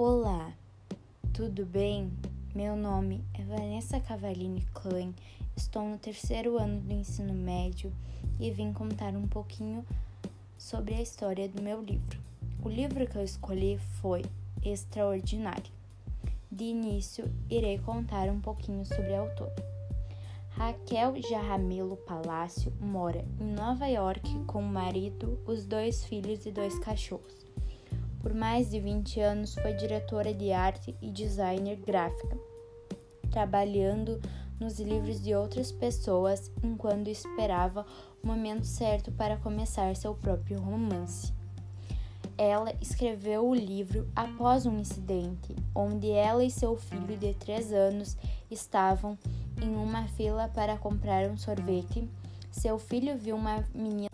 Olá, tudo bem? Meu nome é Vanessa Cavallini Klein, estou no terceiro ano do ensino médio e vim contar um pouquinho sobre a história do meu livro. O livro que eu escolhi foi Extraordinário. De início, irei contar um pouquinho sobre a autora. Raquel Jarramelo Palácio mora em Nova York com o marido, os dois filhos e dois cachorros. Por mais de 20 anos foi diretora de arte e designer gráfica, trabalhando nos livros de outras pessoas enquanto esperava o momento certo para começar seu próprio romance. Ela escreveu o livro após um incidente onde ela e seu filho de 3 anos estavam em uma fila para comprar um sorvete. Seu filho viu uma menina